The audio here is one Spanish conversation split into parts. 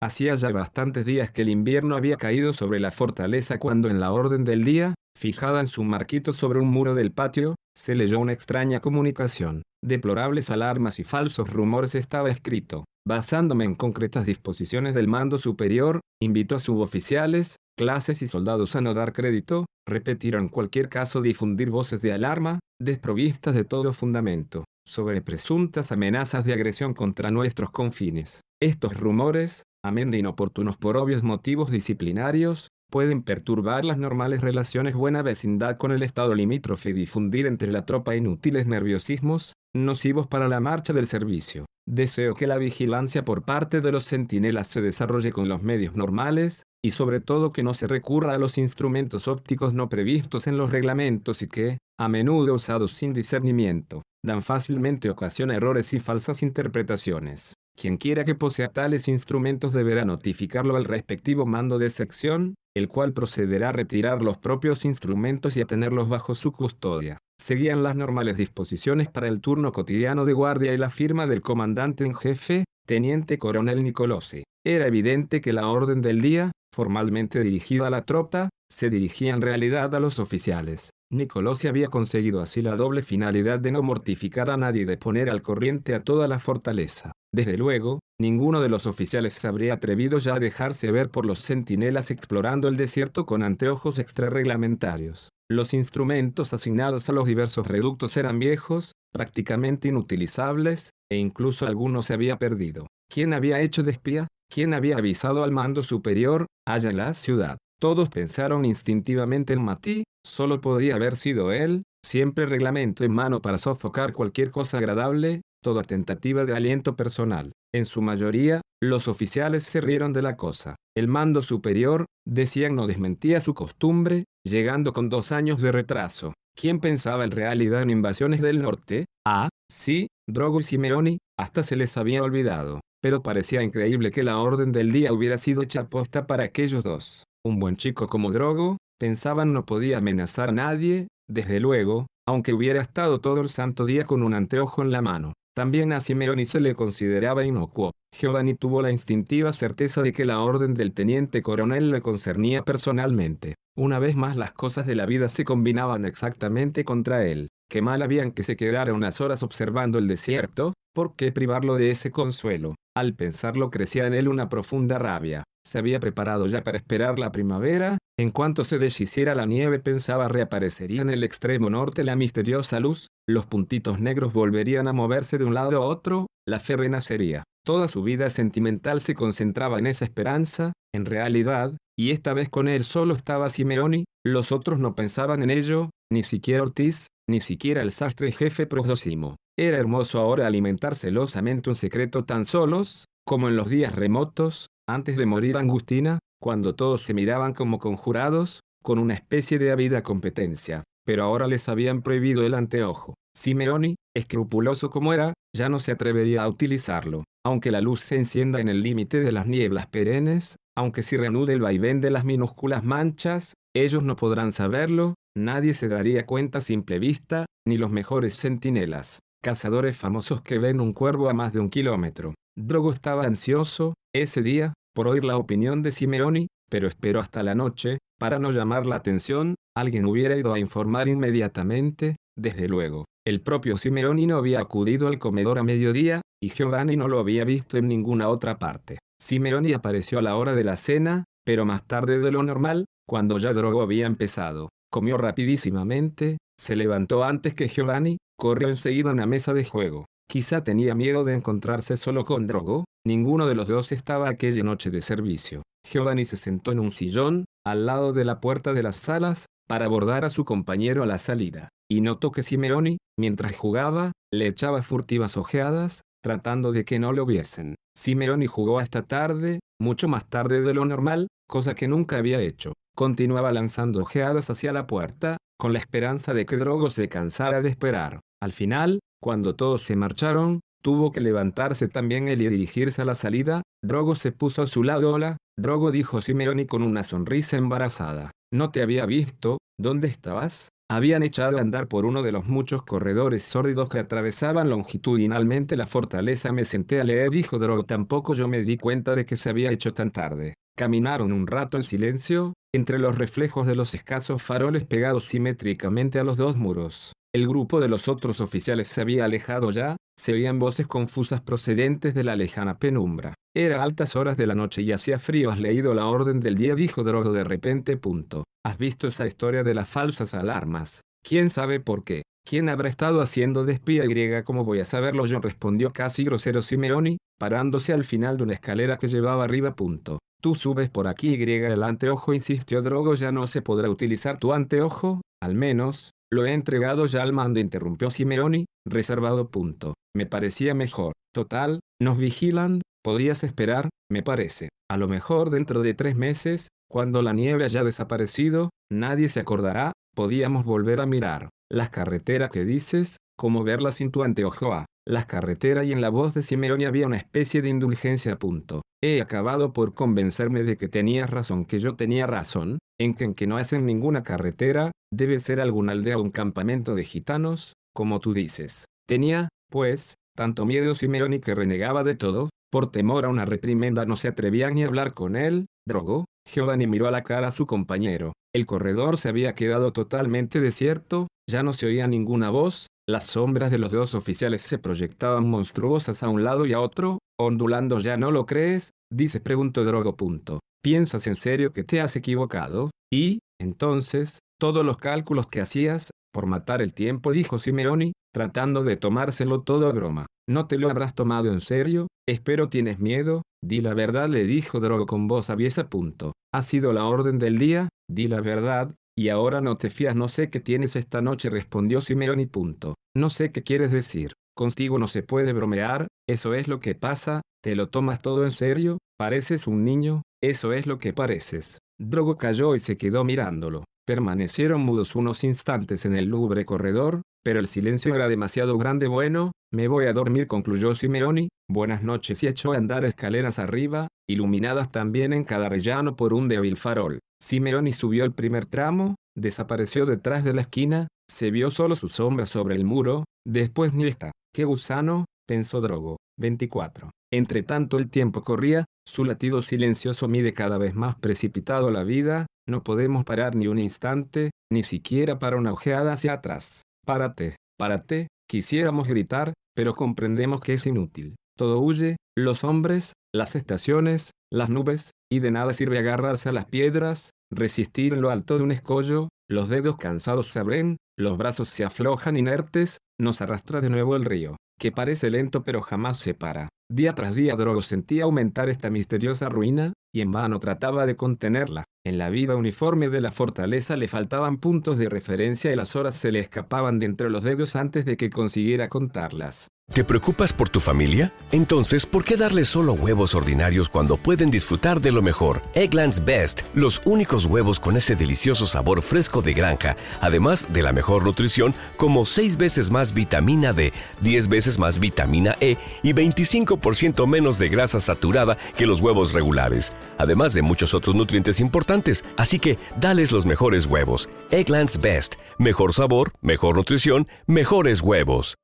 Hacía ya bastantes días que el invierno había caído sobre la fortaleza cuando en la orden del día, fijada en su marquito sobre un muro del patio, se leyó una extraña comunicación. Deplorables alarmas y falsos rumores estaba escrito. Basándome en concretas disposiciones del mando superior, invitó a suboficiales, clases y soldados a no dar crédito, repetir en cualquier caso difundir voces de alarma, desprovistas de todo fundamento, sobre presuntas amenazas de agresión contra nuestros confines. Estos rumores, amén de inoportunos por obvios motivos disciplinarios, pueden perturbar las normales relaciones buena vecindad con el Estado limítrofe y difundir entre la tropa inútiles nerviosismos, nocivos para la marcha del servicio. Deseo que la vigilancia por parte de los centinelas se desarrolle con los medios normales, y sobre todo que no se recurra a los instrumentos ópticos no previstos en los reglamentos y que, a menudo usados sin discernimiento, dan fácilmente ocasión a errores y falsas interpretaciones. Quien quiera que posea tales instrumentos deberá notificarlo al respectivo mando de sección, el cual procederá a retirar los propios instrumentos y a tenerlos bajo su custodia. Seguían las normales disposiciones para el turno cotidiano de guardia y la firma del comandante en jefe, teniente coronel Nicolosi. Era evidente que la orden del día, formalmente dirigida a la tropa, se dirigía en realidad a los oficiales. Nicolosi había conseguido así la doble finalidad de no mortificar a nadie y de poner al corriente a toda la fortaleza. Desde luego, ninguno de los oficiales se habría atrevido ya a dejarse ver por los centinelas explorando el desierto con anteojos extrarreglamentarios. Los instrumentos asignados a los diversos reductos eran viejos, prácticamente inutilizables, e incluso algunos se había perdido. ¿Quién había hecho de espía? ¿Quién había avisado al mando superior, allá en la ciudad? Todos pensaron instintivamente en Matí, solo podía haber sido él, siempre reglamento en mano para sofocar cualquier cosa agradable, toda tentativa de aliento personal. En su mayoría, los oficiales se rieron de la cosa. El mando superior, decían, no desmentía su costumbre, llegando con dos años de retraso. ¿Quién pensaba en realidad en invasiones del norte? Ah, sí, Drogo y Simeoni, hasta se les había olvidado. Pero parecía increíble que la orden del día hubiera sido hecha posta para aquellos dos. Un buen chico como Drogo, pensaban no podía amenazar a nadie, desde luego, aunque hubiera estado todo el santo día con un anteojo en la mano. También a Simeoni se le consideraba inocuo. Giovanni tuvo la instintiva certeza de que la orden del teniente coronel le concernía personalmente. Una vez más las cosas de la vida se combinaban exactamente contra él. Qué mal habían que se quedara unas horas observando el desierto, ¿por qué privarlo de ese consuelo? Al pensarlo crecía en él una profunda rabia. Se había preparado ya para esperar la primavera, en cuanto se deshiciera la nieve pensaba reaparecería en el extremo norte la misteriosa luz, los puntitos negros volverían a moverse de un lado a otro, la fe renacería. Toda su vida sentimental se concentraba en esa esperanza, en realidad, y esta vez con él solo estaba Simeoni, los otros no pensaban en ello, ni siquiera Ortiz, ni siquiera el sastre jefe Prosdosimo. Era hermoso ahora alimentar celosamente un secreto tan solos, como en los días remotos, antes de morir Angustina, cuando todos se miraban como conjurados, con una especie de ávida competencia, pero ahora les habían prohibido el anteojo. Simeoni, escrupuloso como era, ya no se atrevería a utilizarlo, aunque la luz se encienda en el límite de las nieblas perennes, aunque se reanude el vaivén de las minúsculas manchas, ellos no podrán saberlo, nadie se daría cuenta a simple vista, ni los mejores centinelas, cazadores famosos que ven un cuervo a más de un kilómetro. Drogo estaba ansioso, ese día, por oír la opinión de Simeoni, pero esperó hasta la noche, para no llamar la atención, alguien hubiera ido a informar inmediatamente, desde luego. El propio Simeoni no había acudido al comedor a mediodía, y Giovanni no lo había visto en ninguna otra parte. Simeoni apareció a la hora de la cena, pero más tarde de lo normal, cuando ya Drogo había empezado. Comió rapidísimamente, se levantó antes que Giovanni, corrió enseguida a una mesa de juego. Quizá tenía miedo de encontrarse solo con Drogo, ninguno de los dos estaba aquella noche de servicio. Giovanni se sentó en un sillón, al lado de la puerta de las salas, para abordar a su compañero a la salida, y notó que Simeoni, mientras jugaba, le echaba furtivas ojeadas, tratando de que no lo viesen. Simeoni jugó hasta tarde, mucho más tarde de lo normal, cosa que nunca había hecho. Continuaba lanzando ojeadas hacia la puerta, con la esperanza de que Drogo se cansara de esperar. Al final, cuando todos se marcharon, tuvo que levantarse también él y dirigirse a la salida. Drogo se puso a su lado. Hola, Drogo dijo Simeoni con una sonrisa embarazada. No te había visto, ¿dónde estabas? Habían echado a andar por uno de los muchos corredores sórdidos que atravesaban longitudinalmente la fortaleza. Me senté a leer, dijo Drogo. Tampoco yo me di cuenta de que se había hecho tan tarde. Caminaron un rato en silencio, entre los reflejos de los escasos faroles pegados simétricamente a los dos muros. El grupo de los otros oficiales se había alejado ya, se oían voces confusas procedentes de la lejana penumbra. Era altas horas de la noche y hacía frío. ¿Has leído la orden del día? dijo Drogo de repente. Punto. ¿Has visto esa historia de las falsas alarmas? ¿Quién sabe por qué? ¿Quién habrá estado haciendo de espía griega? ¿Cómo voy a saberlo yo? respondió casi grosero Simeoni, parándose al final de una escalera que llevaba arriba. Punto. Tú subes por aquí y el anteojo, insistió Drogo. Ya no se podrá utilizar tu anteojo, al menos, lo he entregado ya al mando, interrumpió Simeoni, reservado punto. Me parecía mejor. Total, nos vigilan, podías esperar, me parece. A lo mejor dentro de tres meses, cuando la nieve haya desaparecido, nadie se acordará, podíamos volver a mirar. Las carreteras que dices, como verlas sin tu anteojo las carreteras y en la voz de Simeoni había una especie de indulgencia. Punto. He acabado por convencerme de que tenías razón, que yo tenía razón, en que en que no hacen ninguna carretera, debe ser alguna aldea o un campamento de gitanos, como tú dices. Tenía, pues, tanto miedo Simeoni que renegaba de todo, por temor a una reprimenda no se atrevía ni a hablar con él, drogó, Giovanni miró a la cara a su compañero. El corredor se había quedado totalmente desierto, ya no se oía ninguna voz, las sombras de los dos oficiales se proyectaban monstruosas a un lado y a otro, ondulando. ¿Ya no lo crees? Dice preguntó Drogo. Punto. ¿Piensas en serio que te has equivocado? Y, entonces, todos los cálculos que hacías, por matar el tiempo, dijo Simeoni, tratando de tomárselo todo a broma. ¿No te lo habrás tomado en serio? Espero tienes miedo. Di la verdad, le dijo Drogo con voz aviesa. Punto. Ha sido la orden del día, di la verdad, y ahora no te fías, no sé qué tienes esta noche, respondió Simeoni. Punto. No sé qué quieres decir. Contigo no se puede bromear, eso es lo que pasa, te lo tomas todo en serio, pareces un niño, eso es lo que pareces. Drogo cayó y se quedó mirándolo. Permanecieron mudos unos instantes en el lúgubre corredor, pero el silencio era demasiado grande. Bueno, me voy a dormir, concluyó Simeoni. Buenas noches y echó a andar escaleras arriba, iluminadas también en cada rellano por un débil farol. Simeoni subió el primer tramo, desapareció detrás de la esquina, se vio solo su sombra sobre el muro, después ni está. ¡Qué gusano! pensó Drogo. 24. Entre tanto el tiempo corría, su latido silencioso mide cada vez más precipitado la vida, no podemos parar ni un instante, ni siquiera para una ojeada hacia atrás. Párate, párate, quisiéramos gritar, pero comprendemos que es inútil. Todo huye, los hombres, las estaciones, las nubes, y de nada sirve agarrarse a las piedras, resistir en lo alto de un escollo, los dedos cansados se abren, los brazos se aflojan inertes, nos arrastra de nuevo el río, que parece lento pero jamás se para. Día tras día Drogo sentía aumentar esta misteriosa ruina, y en vano trataba de contenerla. En la vida uniforme de la fortaleza le faltaban puntos de referencia y las horas se le escapaban de entre los dedos antes de que consiguiera contarlas. ¿Te preocupas por tu familia? Entonces, ¿por qué darles solo huevos ordinarios cuando pueden disfrutar de lo mejor? Eggland's Best, los únicos huevos con ese delicioso sabor fresco de granja, además de la mejor nutrición, como 6 veces más vitamina D, 10 veces más vitamina E y 25% menos de grasa saturada que los huevos regulares, además de muchos otros nutrientes importantes. Así que, dales los mejores huevos. Eggland's Best, mejor sabor, mejor nutrición, mejores huevos.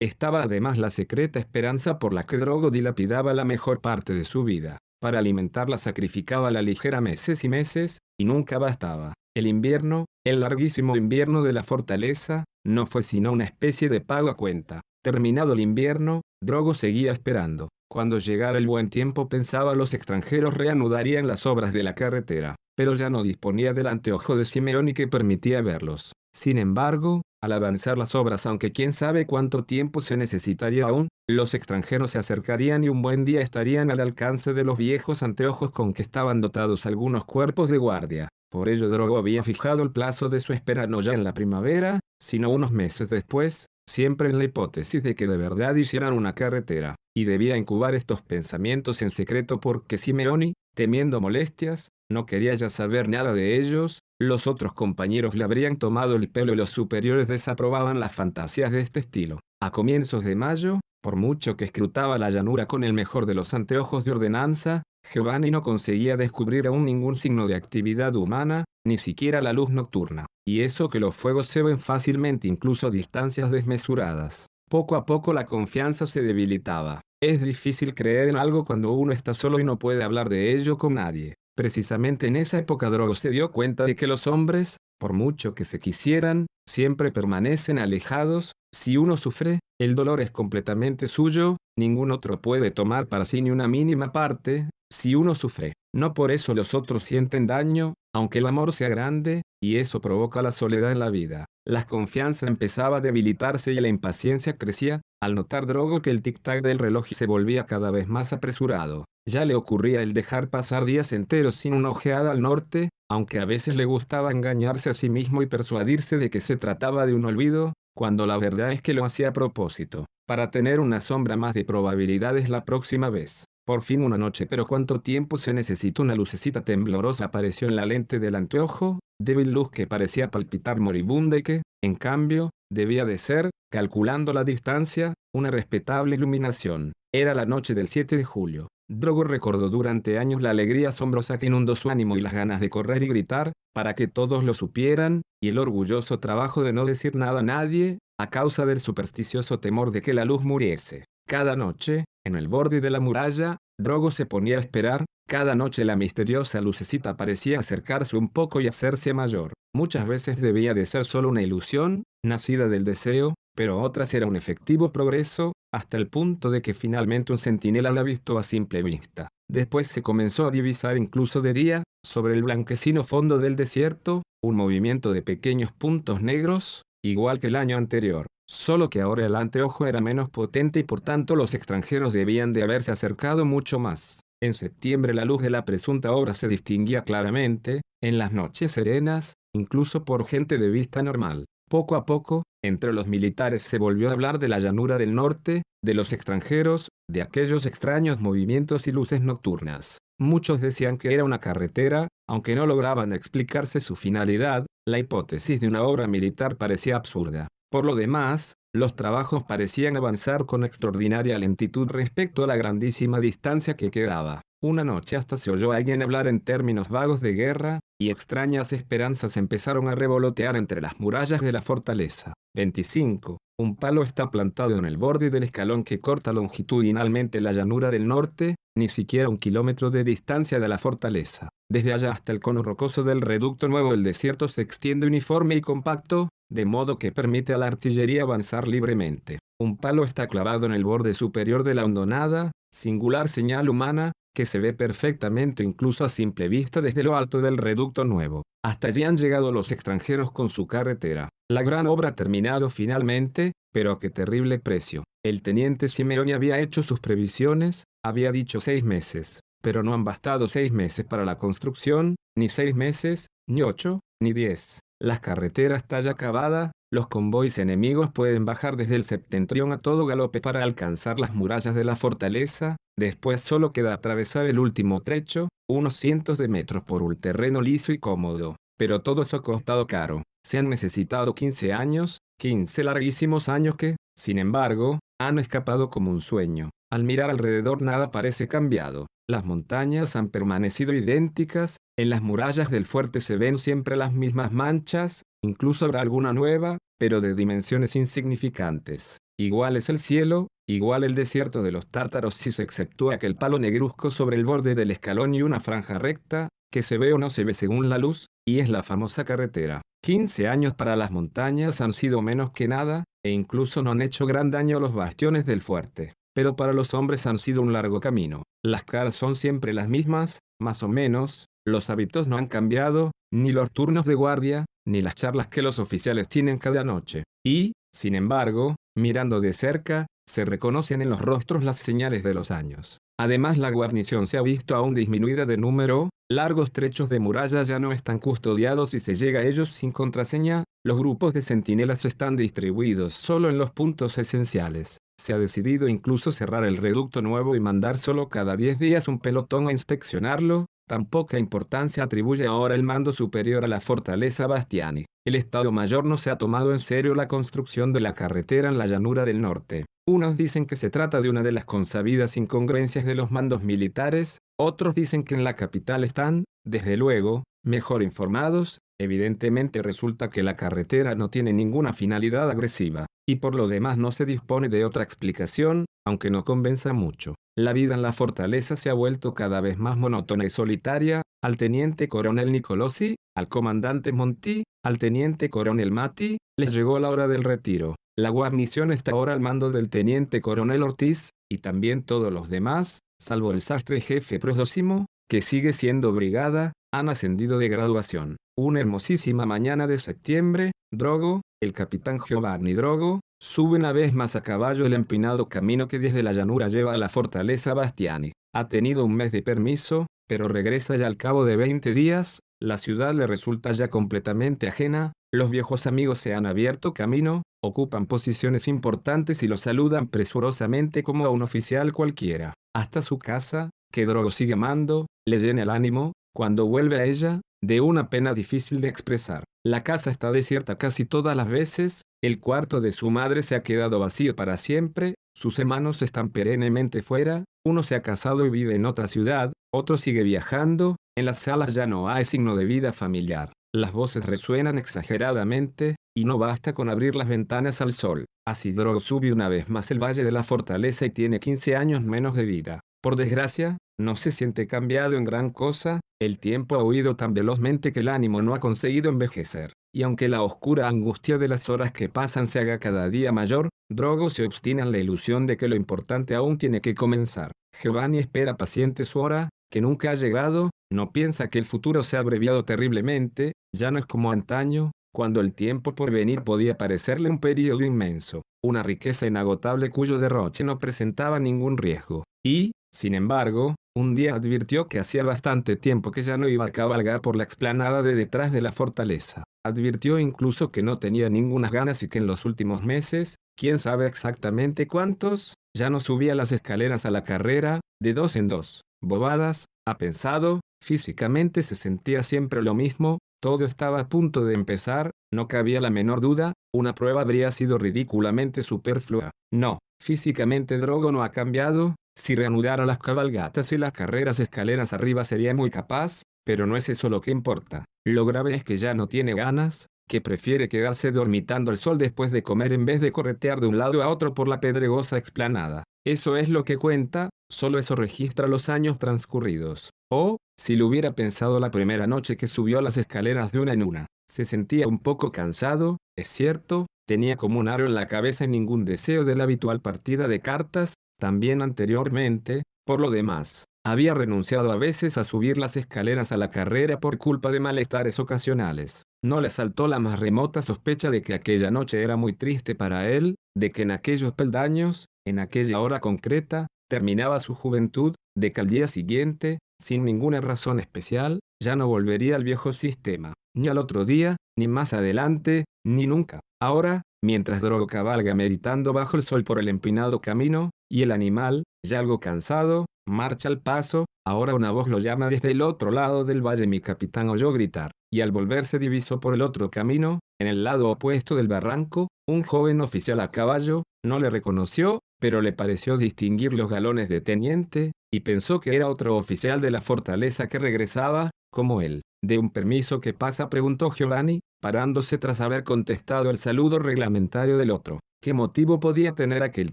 Estaba además la secreta esperanza por la que Drogo dilapidaba la mejor parte de su vida. Para alimentarla sacrificaba la ligera meses y meses, y nunca bastaba. El invierno, el larguísimo invierno de la fortaleza, no fue sino una especie de pago a cuenta. Terminado el invierno, Drogo seguía esperando. Cuando llegara el buen tiempo pensaba los extranjeros reanudarían las obras de la carretera, pero ya no disponía del anteojo de Simeoni que permitía verlos. Sin embargo, al avanzar las obras, aunque quién sabe cuánto tiempo se necesitaría aún, los extranjeros se acercarían y un buen día estarían al alcance de los viejos anteojos con que estaban dotados algunos cuerpos de guardia. Por ello Drogo había fijado el plazo de su espera no ya en la primavera, sino unos meses después, siempre en la hipótesis de que de verdad hicieran una carretera, y debía incubar estos pensamientos en secreto porque Simeoni, temiendo molestias, no quería ya saber nada de ellos, los otros compañeros le habrían tomado el pelo y los superiores desaprobaban las fantasías de este estilo. A comienzos de mayo, por mucho que escrutaba la llanura con el mejor de los anteojos de ordenanza, Giovanni no conseguía descubrir aún ningún signo de actividad humana, ni siquiera la luz nocturna, y eso que los fuegos se ven fácilmente incluso a distancias desmesuradas. Poco a poco la confianza se debilitaba. Es difícil creer en algo cuando uno está solo y no puede hablar de ello con nadie. Precisamente en esa época Drogo se dio cuenta de que los hombres, por mucho que se quisieran, siempre permanecen alejados, si uno sufre, el dolor es completamente suyo, ningún otro puede tomar para sí ni una mínima parte, si uno sufre, no por eso los otros sienten daño, aunque el amor sea grande, y eso provoca la soledad en la vida. La confianza empezaba a debilitarse y la impaciencia crecía, al notar Drogo que el tic-tac del reloj se volvía cada vez más apresurado. Ya le ocurría el dejar pasar días enteros sin una ojeada al norte, aunque a veces le gustaba engañarse a sí mismo y persuadirse de que se trataba de un olvido, cuando la verdad es que lo hacía a propósito, para tener una sombra más de probabilidades la próxima vez. Por fin una noche, pero cuánto tiempo se necesitó una lucecita temblorosa apareció en la lente del anteojo, débil luz que parecía palpitar moribunda y que, en cambio, debía de ser, calculando la distancia, una respetable iluminación. Era la noche del 7 de julio. Drogo recordó durante años la alegría asombrosa que inundó su ánimo y las ganas de correr y gritar, para que todos lo supieran, y el orgulloso trabajo de no decir nada a nadie, a causa del supersticioso temor de que la luz muriese. Cada noche, en el borde de la muralla, Drogo se ponía a esperar, cada noche la misteriosa lucecita parecía acercarse un poco y hacerse mayor. Muchas veces debía de ser solo una ilusión, nacida del deseo, pero otras era un efectivo progreso, hasta el punto de que finalmente un centinela la visto a simple vista. Después se comenzó a divisar incluso de día, sobre el blanquecino fondo del desierto, un movimiento de pequeños puntos negros, igual que el año anterior, solo que ahora el anteojo era menos potente y por tanto los extranjeros debían de haberse acercado mucho más. En septiembre la luz de la presunta obra se distinguía claramente, en las noches serenas, incluso por gente de vista normal. Poco a poco, entre los militares se volvió a hablar de la llanura del norte, de los extranjeros, de aquellos extraños movimientos y luces nocturnas. Muchos decían que era una carretera, aunque no lograban explicarse su finalidad, la hipótesis de una obra militar parecía absurda. Por lo demás, los trabajos parecían avanzar con extraordinaria lentitud respecto a la grandísima distancia que quedaba. Una noche hasta se oyó a alguien hablar en términos vagos de guerra, y extrañas esperanzas empezaron a revolotear entre las murallas de la fortaleza. 25. Un palo está plantado en el borde del escalón que corta longitudinalmente la llanura del norte, ni siquiera un kilómetro de distancia de la fortaleza. Desde allá hasta el cono rocoso del reducto nuevo el desierto se extiende uniforme y compacto, de modo que permite a la artillería avanzar libremente. Un palo está clavado en el borde superior de la hondonada, singular señal humana, que se ve perfectamente incluso a simple vista desde lo alto del reducto nuevo. Hasta allí han llegado los extranjeros con su carretera. La gran obra ha terminado finalmente, pero a qué terrible precio. El teniente Simeoni había hecho sus previsiones, había dicho seis meses, pero no han bastado seis meses para la construcción, ni seis meses, ni ocho, ni diez. La carretera está ya acabada, los convoys enemigos pueden bajar desde el septentrión a todo galope para alcanzar las murallas de la fortaleza, después solo queda atravesar el último trecho, unos cientos de metros por un terreno liso y cómodo, pero todo eso ha costado caro. Se han necesitado 15 años, 15 larguísimos años que, sin embargo, han escapado como un sueño. Al mirar alrededor nada parece cambiado. Las montañas han permanecido idénticas, en las murallas del fuerte se ven siempre las mismas manchas, incluso habrá alguna nueva, pero de dimensiones insignificantes. Igual es el cielo, igual el desierto de los tártaros si se exceptúa aquel palo negruzco sobre el borde del escalón y una franja recta, que se ve o no se ve según la luz, y es la famosa carretera. 15 años para las montañas han sido menos que nada, e incluso no han hecho gran daño a los bastiones del fuerte. Pero para los hombres han sido un largo camino. Las caras son siempre las mismas, más o menos, los hábitos no han cambiado, ni los turnos de guardia, ni las charlas que los oficiales tienen cada noche. Y, sin embargo, mirando de cerca, se reconocen en los rostros las señales de los años. Además la guarnición se ha visto aún disminuida de número, largos trechos de muralla ya no están custodiados y se llega a ellos sin contraseña, los grupos de centinelas están distribuidos solo en los puntos esenciales. Se ha decidido incluso cerrar el reducto nuevo y mandar solo cada 10 días un pelotón a inspeccionarlo, Tan poca importancia atribuye ahora el mando superior a la fortaleza Bastiani. El Estado Mayor no se ha tomado en serio la construcción de la carretera en la llanura del norte. Unos dicen que se trata de una de las consabidas incongruencias de los mandos militares, otros dicen que en la capital están, desde luego, mejor informados, evidentemente resulta que la carretera no tiene ninguna finalidad agresiva, y por lo demás no se dispone de otra explicación, aunque no convenza mucho. La vida en la fortaleza se ha vuelto cada vez más monótona y solitaria, al teniente coronel Nicolosi, al comandante Monti, al teniente coronel Mati, les llegó la hora del retiro. La guarnición está ahora al mando del teniente coronel Ortiz, y también todos los demás, salvo el sastre jefe próximo, que sigue siendo brigada, han ascendido de graduación. Una hermosísima mañana de septiembre, Drogo, el capitán Giovanni Drogo, Sube una vez más a caballo el empinado camino que desde la llanura lleva a la fortaleza Bastiani. Ha tenido un mes de permiso, pero regresa ya al cabo de 20 días, la ciudad le resulta ya completamente ajena, los viejos amigos se han abierto camino, ocupan posiciones importantes y lo saludan presurosamente como a un oficial cualquiera. Hasta su casa, que Drogo sigue amando, le llena el ánimo, cuando vuelve a ella, de una pena difícil de expresar. La casa está desierta casi todas las veces, el cuarto de su madre se ha quedado vacío para siempre, sus hermanos están perennemente fuera, uno se ha casado y vive en otra ciudad, otro sigue viajando, en las salas ya no hay signo de vida familiar. Las voces resuenan exageradamente, y no basta con abrir las ventanas al sol. Asidro sube una vez más el valle de la fortaleza y tiene 15 años menos de vida. Por desgracia, no se siente cambiado en gran cosa, el tiempo ha huido tan velozmente que el ánimo no ha conseguido envejecer. Y aunque la oscura angustia de las horas que pasan se haga cada día mayor, Drogo se obstina en la ilusión de que lo importante aún tiene que comenzar. Giovanni espera paciente su hora, que nunca ha llegado, no piensa que el futuro se ha abreviado terriblemente, ya no es como antaño, cuando el tiempo por venir podía parecerle un periodo inmenso, una riqueza inagotable cuyo derroche no presentaba ningún riesgo. Y, sin embargo, un día advirtió que hacía bastante tiempo que ya no iba a cabalgar por la explanada de detrás de la fortaleza. Advirtió incluso que no tenía ninguna ganas y que en los últimos meses, quién sabe exactamente cuántos, ya no subía las escaleras a la carrera, de dos en dos. Bobadas, ha pensado, físicamente se sentía siempre lo mismo, todo estaba a punto de empezar, no cabía la menor duda, una prueba habría sido ridículamente superflua. No, físicamente Drogo no ha cambiado, si reanudara las cabalgatas y las carreras escaleras arriba sería muy capaz, pero no es eso lo que importa. Lo grave es que ya no tiene ganas, que prefiere quedarse dormitando al sol después de comer en vez de corretear de un lado a otro por la pedregosa explanada. Eso es lo que cuenta, solo eso registra los años transcurridos. O, si lo hubiera pensado la primera noche que subió las escaleras de una en una, se sentía un poco cansado, es cierto, tenía como un aro en la cabeza y ningún deseo de la habitual partida de cartas, también anteriormente, por lo demás, había renunciado a veces a subir las escaleras a la carrera por culpa de malestares ocasionales. No le saltó la más remota sospecha de que aquella noche era muy triste para él, de que en aquellos peldaños, en aquella hora concreta, terminaba su juventud, de que al día siguiente, sin ninguna razón especial, ya no volvería al viejo sistema, ni al otro día, ni más adelante, ni nunca. Ahora, mientras Drogo cabalga meditando bajo el sol por el empinado camino, y el animal, ya algo cansado, marcha al paso, ahora una voz lo llama desde el otro lado del valle mi capitán oyó gritar, y al volverse divisó por el otro camino, en el lado opuesto del barranco, un joven oficial a caballo, no le reconoció, pero le pareció distinguir los galones de teniente, y pensó que era otro oficial de la fortaleza que regresaba, como él. ¿De un permiso que pasa? preguntó Giovanni, parándose tras haber contestado el saludo reglamentario del otro. ¿Qué motivo podía tener aquel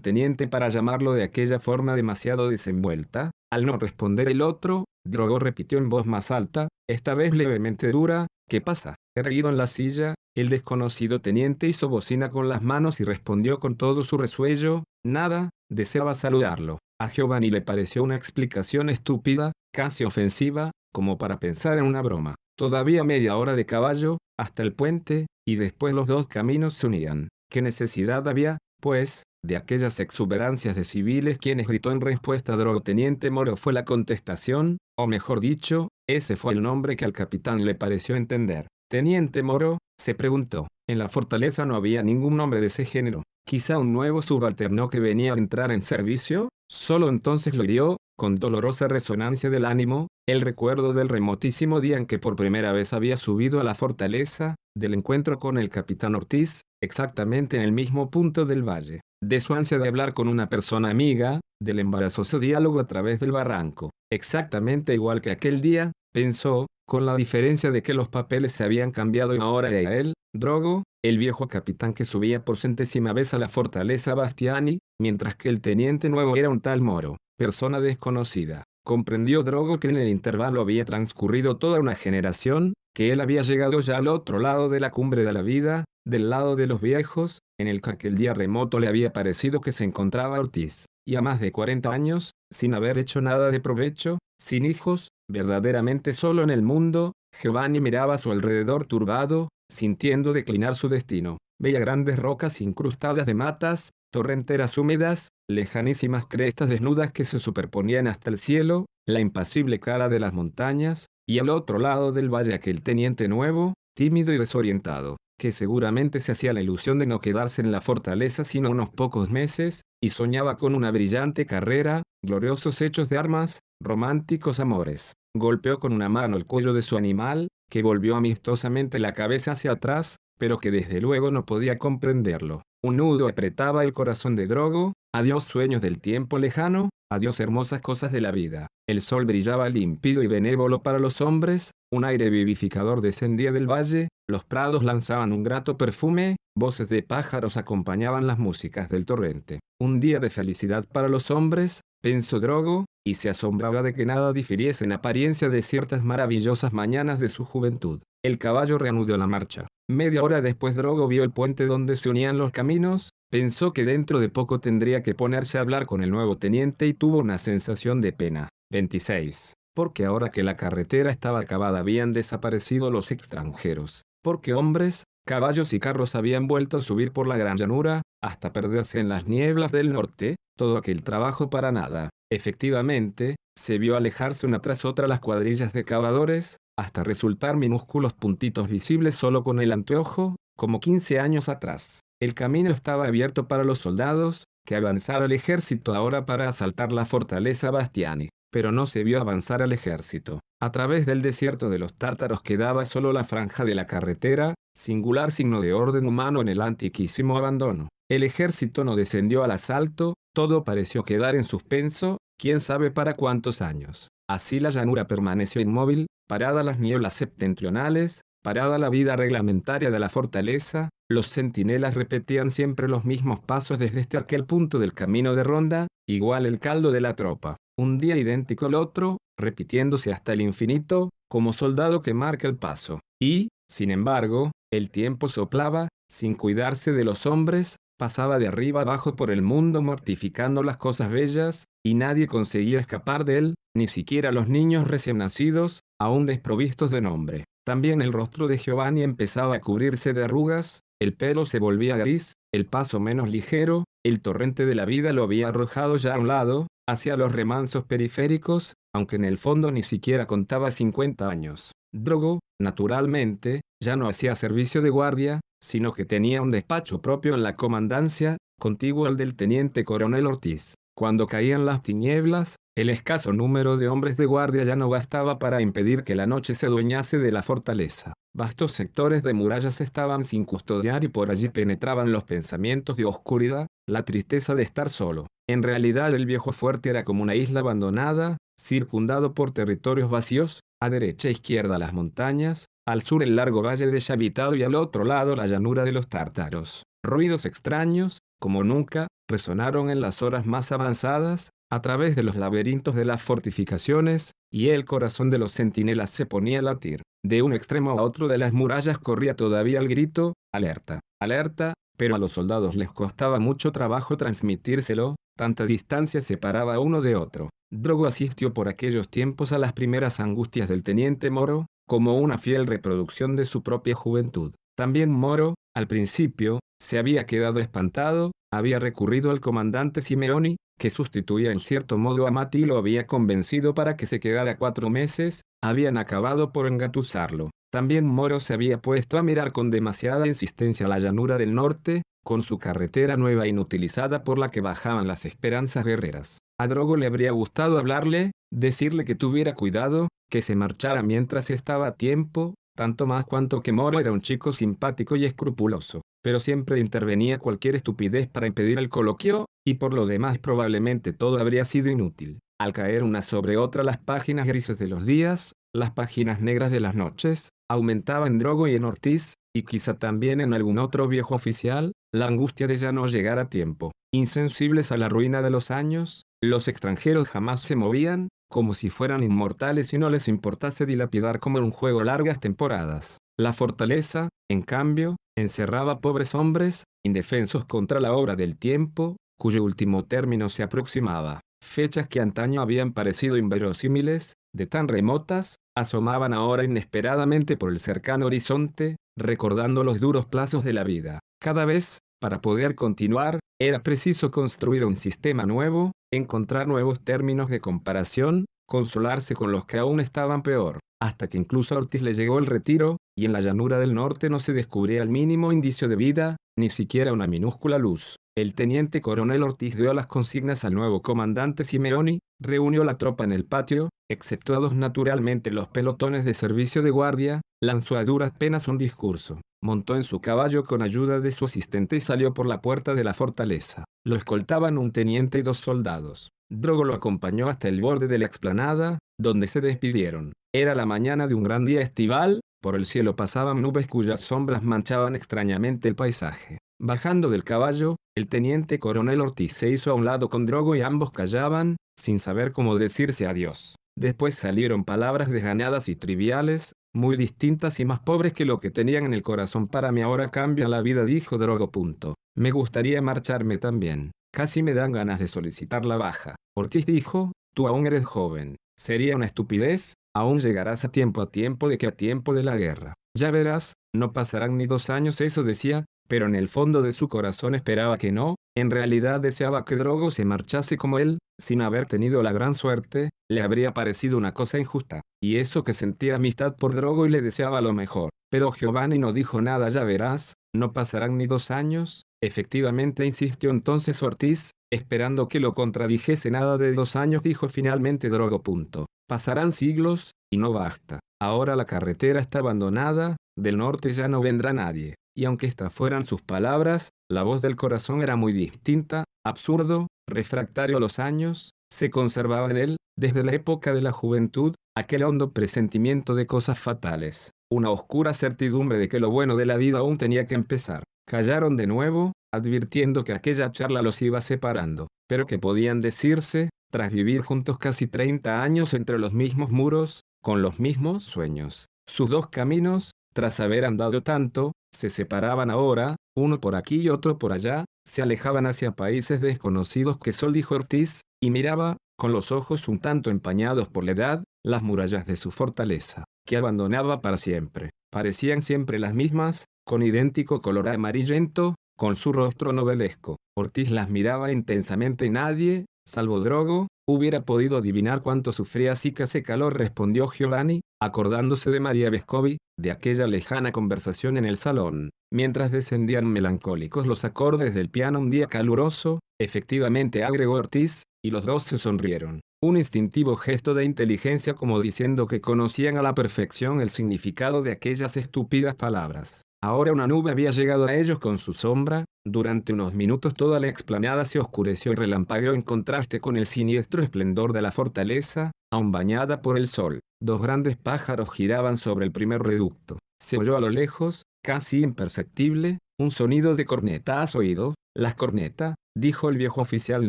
teniente para llamarlo de aquella forma demasiado desenvuelta? Al no responder el otro, Drogo repitió en voz más alta, esta vez levemente dura, ¿qué pasa? Erguido en la silla, el desconocido teniente hizo bocina con las manos y respondió con todo su resuello, nada, deseaba saludarlo. A Giovanni le pareció una explicación estúpida, casi ofensiva, como para pensar en una broma. Todavía media hora de caballo, hasta el puente, y después los dos caminos se unían. ¿Qué necesidad había, pues, de aquellas exuberancias de civiles quienes gritó en respuesta a Teniente Moro fue la contestación, o mejor dicho, ese fue el nombre que al capitán le pareció entender. Teniente Moro, se preguntó, en la fortaleza no había ningún nombre de ese género, quizá un nuevo subalterno que venía a entrar en servicio, solo entonces lo hirió, con dolorosa resonancia del ánimo, el recuerdo del remotísimo día en que por primera vez había subido a la fortaleza, del encuentro con el capitán Ortiz, exactamente en el mismo punto del valle de su ansia de hablar con una persona amiga, del embarazoso diálogo a través del barranco. Exactamente igual que aquel día, pensó, con la diferencia de que los papeles se habían cambiado y ahora era él, Drogo, el viejo capitán que subía por centésima vez a la fortaleza Bastiani, mientras que el teniente nuevo era un tal Moro, persona desconocida. Comprendió Drogo que en el intervalo había transcurrido toda una generación, que él había llegado ya al otro lado de la cumbre de la vida, del lado de los viejos, en el que aquel día remoto le había parecido que se encontraba Ortiz, y a más de 40 años, sin haber hecho nada de provecho, sin hijos, verdaderamente solo en el mundo, Giovanni miraba a su alrededor turbado, sintiendo declinar su destino. Veía grandes rocas incrustadas de matas, torrenteras húmedas, lejanísimas crestas desnudas que se superponían hasta el cielo, la impasible cara de las montañas, y al otro lado del valle aquel teniente nuevo, tímido y desorientado, que seguramente se hacía la ilusión de no quedarse en la fortaleza sino unos pocos meses, y soñaba con una brillante carrera, gloriosos hechos de armas, románticos amores. Golpeó con una mano el cuello de su animal, que volvió amistosamente la cabeza hacia atrás, pero que desde luego no podía comprenderlo. Un nudo apretaba el corazón de Drogo, adiós sueños del tiempo lejano, adiós hermosas cosas de la vida. El sol brillaba límpido y benévolo para los hombres, un aire vivificador descendía del valle, los prados lanzaban un grato perfume, voces de pájaros acompañaban las músicas del torrente. Un día de felicidad para los hombres, pensó Drogo, y se asombraba de que nada difiriese en apariencia de ciertas maravillosas mañanas de su juventud. El caballo reanudó la marcha. Media hora después Drogo vio el puente donde se unían los caminos, pensó que dentro de poco tendría que ponerse a hablar con el nuevo teniente y tuvo una sensación de pena. 26. Porque ahora que la carretera estaba acabada habían desaparecido los extranjeros. Porque hombres, caballos y carros habían vuelto a subir por la gran llanura, hasta perderse en las nieblas del norte, todo aquel trabajo para nada. Efectivamente, se vio alejarse una tras otra las cuadrillas de cavadores, hasta resultar minúsculos puntitos visibles solo con el anteojo, como 15 años atrás. El camino estaba abierto para los soldados, que avanzara el ejército ahora para asaltar la fortaleza Bastiani, pero no se vio avanzar al ejército. A través del desierto de los tártaros quedaba solo la franja de la carretera, singular signo de orden humano en el antiquísimo abandono. El ejército no descendió al asalto, todo pareció quedar en suspenso, quién sabe para cuántos años. Así la llanura permaneció inmóvil, parada las nieblas septentrionales, parada la vida reglamentaria de la fortaleza, los centinelas repetían siempre los mismos pasos desde este aquel punto del camino de ronda, igual el caldo de la tropa, un día idéntico al otro, repitiéndose hasta el infinito, como soldado que marca el paso. Y, sin embargo, el tiempo soplaba, sin cuidarse de los hombres, pasaba de arriba abajo por el mundo mortificando las cosas bellas, y nadie conseguía escapar de él, ni siquiera los niños recién nacidos, aún desprovistos de nombre. También el rostro de Giovanni empezaba a cubrirse de arrugas, el pelo se volvía gris, el paso menos ligero, el torrente de la vida lo había arrojado ya a un lado, hacia los remansos periféricos, aunque en el fondo ni siquiera contaba 50 años. Drogo, naturalmente, ya no hacía servicio de guardia, sino que tenía un despacho propio en la comandancia, contiguo al del teniente coronel Ortiz. Cuando caían las tinieblas, el escaso número de hombres de guardia ya no bastaba para impedir que la noche se adueñase de la fortaleza. Vastos sectores de murallas estaban sin custodiar y por allí penetraban los pensamientos de oscuridad, la tristeza de estar solo. En realidad el viejo fuerte era como una isla abandonada, circundado por territorios vacíos, a derecha e izquierda las montañas, al sur el largo valle deshabitado y al otro lado la llanura de los tártaros. Ruidos extraños, como nunca, resonaron en las horas más avanzadas, a través de los laberintos de las fortificaciones, y el corazón de los centinelas se ponía a latir. De un extremo a otro de las murallas corría todavía el grito, alerta, alerta, pero a los soldados les costaba mucho trabajo transmitírselo, tanta distancia separaba uno de otro. Drogo asistió por aquellos tiempos a las primeras angustias del teniente Moro, como una fiel reproducción de su propia juventud. También Moro, al principio, se había quedado espantado, había recurrido al comandante Simeoni, que sustituía en cierto modo a Mati y lo había convencido para que se quedara cuatro meses, habían acabado por engatusarlo. También Moro se había puesto a mirar con demasiada insistencia la llanura del norte, con su carretera nueva inutilizada por la que bajaban las esperanzas guerreras. A Drogo le habría gustado hablarle, decirle que tuviera cuidado, que se marchara mientras estaba a tiempo, tanto más cuanto que Moro era un chico simpático y escrupuloso, pero siempre intervenía cualquier estupidez para impedir el coloquio, y por lo demás probablemente todo habría sido inútil. Al caer una sobre otra las páginas grises de los días, las páginas negras de las noches, aumentaba en Drogo y en Ortiz, y quizá también en algún otro viejo oficial, la angustia de ya no llegar a tiempo. Insensibles a la ruina de los años, los extranjeros jamás se movían, como si fueran inmortales y no les importase dilapidar como en un juego largas temporadas. La fortaleza, en cambio, encerraba pobres hombres, indefensos contra la obra del tiempo, cuyo último término se aproximaba. Fechas que antaño habían parecido inverosímiles, de tan remotas, asomaban ahora inesperadamente por el cercano horizonte, recordando los duros plazos de la vida. Cada vez, para poder continuar, era preciso construir un sistema nuevo, encontrar nuevos términos de comparación, consolarse con los que aún estaban peor, hasta que incluso a Ortiz le llegó el retiro, y en la llanura del norte no se descubría el mínimo indicio de vida, ni siquiera una minúscula luz. El teniente coronel Ortiz dio las consignas al nuevo comandante Simeoni, reunió la tropa en el patio, exceptuados naturalmente los pelotones de servicio de guardia, lanzó a duras penas un discurso, montó en su caballo con ayuda de su asistente y salió por la puerta de la fortaleza. Lo escoltaban un teniente y dos soldados. Drogo lo acompañó hasta el borde de la explanada, donde se despidieron. Era la mañana de un gran día estival, por el cielo pasaban nubes cuyas sombras manchaban extrañamente el paisaje. Bajando del caballo, el teniente coronel Ortiz se hizo a un lado con Drogo y ambos callaban, sin saber cómo decirse adiós. Después salieron palabras desganadas y triviales, muy distintas y más pobres que lo que tenían en el corazón para mí ahora cambia la vida, dijo Drogo. Punto. Me gustaría marcharme también. Casi me dan ganas de solicitar la baja. Ortiz dijo, tú aún eres joven. Sería una estupidez, aún llegarás a tiempo a tiempo de que a tiempo de la guerra. Ya verás, no pasarán ni dos años, eso decía, pero en el fondo de su corazón esperaba que no, en realidad deseaba que Drogo se marchase como él, sin haber tenido la gran suerte, le habría parecido una cosa injusta, y eso que sentía amistad por Drogo y le deseaba lo mejor. Pero Giovanni no dijo nada, ya verás, no pasarán ni dos años, efectivamente insistió entonces Ortiz, esperando que lo contradijese nada de dos años, dijo finalmente Drogo. Punto. Pasarán siglos, y no basta. Ahora la carretera está abandonada, del norte ya no vendrá nadie y aunque estas fueran sus palabras, la voz del corazón era muy distinta, absurdo, refractario a los años, se conservaba en él, desde la época de la juventud, aquel hondo presentimiento de cosas fatales, una oscura certidumbre de que lo bueno de la vida aún tenía que empezar. Callaron de nuevo, advirtiendo que aquella charla los iba separando, pero que podían decirse, tras vivir juntos casi 30 años entre los mismos muros, con los mismos sueños. Sus dos caminos, tras haber andado tanto, se separaban ahora, uno por aquí y otro por allá, se alejaban hacia países desconocidos que Sol dijo Ortiz, y miraba, con los ojos un tanto empañados por la edad, las murallas de su fortaleza, que abandonaba para siempre. Parecían siempre las mismas, con idéntico color amarillento, con su rostro novelesco. Ortiz las miraba intensamente y nadie, salvo Drogo, hubiera podido adivinar cuánto sufría así que ese calor, respondió Giovanni, acordándose de María Vescovi, de aquella lejana conversación en el salón, mientras descendían melancólicos los acordes del piano un día caluroso, efectivamente agregó Ortiz, y los dos se sonrieron. Un instintivo gesto de inteligencia como diciendo que conocían a la perfección el significado de aquellas estúpidas palabras. Ahora una nube había llegado a ellos con su sombra, durante unos minutos toda la explanada se oscureció y relampagueó en contraste con el siniestro esplendor de la fortaleza, aún bañada por el sol. Dos grandes pájaros giraban sobre el primer reducto. Se oyó a lo lejos, casi imperceptible, un sonido de cornetas oído, Las corneta, dijo el viejo oficial.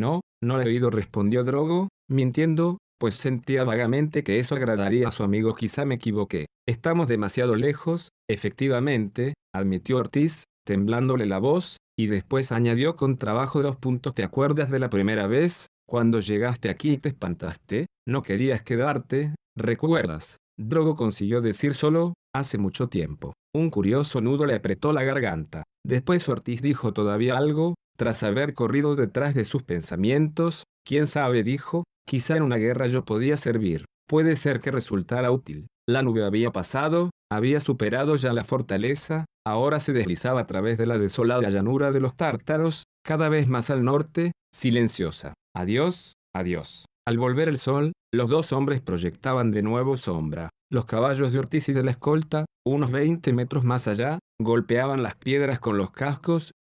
No, no le he oído, respondió Drogo, mintiendo, pues sentía vagamente que eso agradaría a su amigo. Quizá me equivoqué. Estamos demasiado lejos, efectivamente, admitió Ortiz, temblándole la voz, y después añadió con trabajo dos puntos. ¿Te acuerdas de la primera vez, cuando llegaste aquí y te espantaste? No querías quedarte, ¿recuerdas? Drogo consiguió decir solo, hace mucho tiempo. Un curioso nudo le apretó la garganta. Después Ortiz dijo todavía algo, tras haber corrido detrás de sus pensamientos, quién sabe dijo, quizá en una guerra yo podía servir, puede ser que resultara útil. La nube había pasado, había superado ya la fortaleza, ahora se deslizaba a través de la desolada llanura de los tártaros, cada vez más al norte, silenciosa. Adiós, adiós. Al volver el sol, los dos hombres proyectaban de nuevo sombra. Los caballos de Ortiz y de la escolta, unos 20 metros más allá, golpeaban las piedras con los cascos